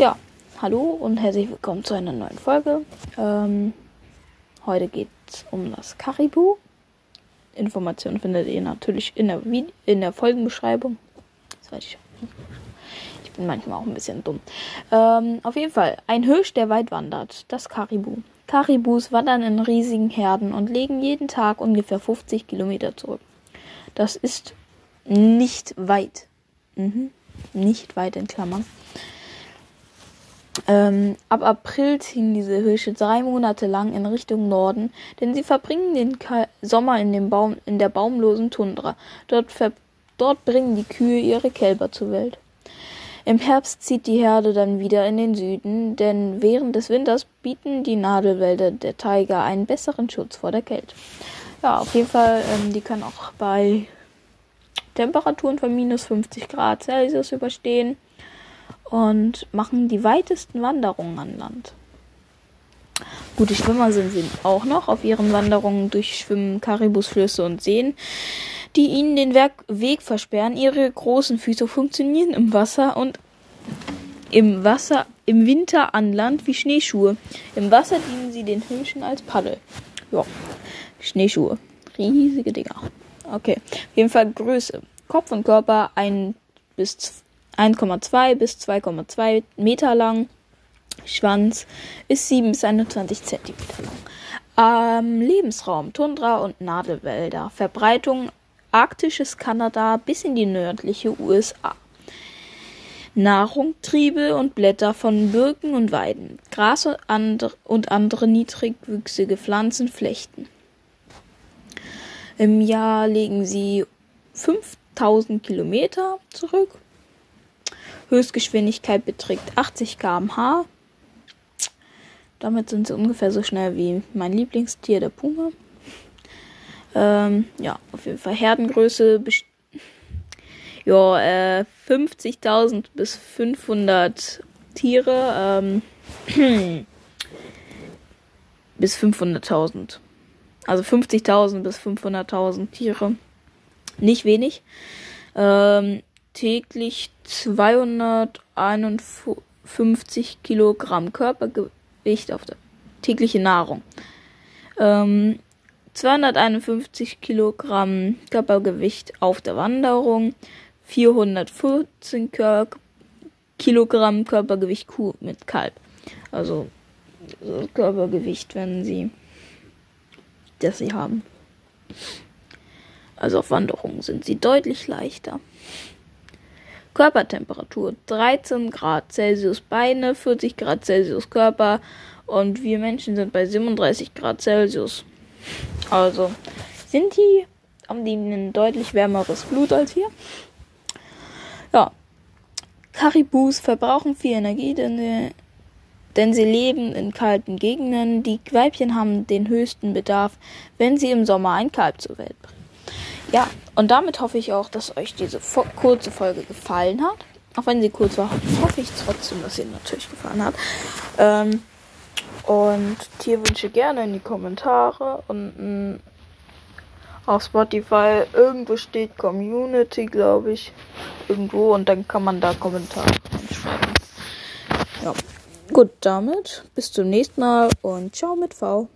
Ja, hallo und herzlich willkommen zu einer neuen Folge. Ähm, heute geht es um das Karibu. Informationen findet ihr natürlich in der, Vide in der Folgenbeschreibung. Das weiß ich. Ich bin manchmal auch ein bisschen dumm. Ähm, auf jeden Fall, ein Hirsch, der weit wandert. Das Karibu. Karibus wandern in riesigen Herden und legen jeden Tag ungefähr 50 Kilometer zurück. Das ist nicht weit. Mhm. Nicht weit in Klammern. Ähm, ab April ziehen diese Hirsche drei Monate lang in Richtung Norden, denn sie verbringen den Ka Sommer in, dem Baum, in der baumlosen Tundra. Dort, dort bringen die Kühe ihre Kälber zur Welt. Im Herbst zieht die Herde dann wieder in den Süden, denn während des Winters bieten die Nadelwälder der Taiga einen besseren Schutz vor der Kälte. Ja, auf jeden Fall, ähm, die können auch bei Temperaturen von minus 50 Grad Celsius überstehen und machen die weitesten Wanderungen an Land. Gute Schwimmer sind sie auch noch. Auf ihren Wanderungen durchschwimmen Karibus Flüsse und Seen die ihnen den Weg versperren. Ihre großen Füße funktionieren im Wasser und im Wasser im Winter an Land wie Schneeschuhe. Im Wasser dienen sie den Hirschen als Paddel. Ja, Schneeschuhe. Riesige Dinger. Okay, auf jeden Fall Größe. Kopf und Körper 1 bis 1,2 bis 2,2 Meter lang. Schwanz ist 7 bis 21 Zentimeter lang. Ähm, Lebensraum Tundra und Nadelwälder. Verbreitung arktisches Kanada bis in die nördliche USA. Nahrung, Triebe und Blätter von Birken und Weiden, Gras und andere, und andere niedrigwüchsige Pflanzen flechten. Im Jahr legen sie 5000 Kilometer zurück. Höchstgeschwindigkeit beträgt 80 km/h. Damit sind sie ungefähr so schnell wie mein Lieblingstier, der Puma. Ähm, ja, auf jeden Fall Herdengröße. Ja, äh, 50.000 bis 500 Tiere. Ähm, bis 500.000. Also 50.000 bis 500.000 Tiere. Nicht wenig. Ähm, täglich 251 Kilogramm Körpergewicht auf der tägliche Nahrung. Ähm, 251 Kilogramm Körpergewicht auf der Wanderung, 414 Kilogramm Körpergewicht Kuh mit Kalb. Also Körpergewicht, wenn sie das sie haben. Also auf Wanderungen sind sie deutlich leichter. Körpertemperatur 13 Grad Celsius Beine, 40 Grad Celsius Körper und wir Menschen sind bei 37 Grad Celsius. Also sind die, haben die ein deutlich wärmeres Blut als wir. Ja. Karibus verbrauchen viel Energie, denn, denn sie leben in kalten Gegenden. Die Weibchen haben den höchsten Bedarf, wenn sie im Sommer ein Kalb zur Welt bringen. Ja, und damit hoffe ich auch, dass euch diese kurze Folge gefallen hat. Auch wenn sie kurz war, hoffe ich trotzdem, dass sie natürlich gefallen hat. Ähm, und Tierwünsche gerne in die Kommentare. Und auf Spotify irgendwo steht Community, glaube ich. Irgendwo. Und dann kann man da Kommentare schreiben. Ja. Gut, damit bis zum nächsten Mal und ciao mit V.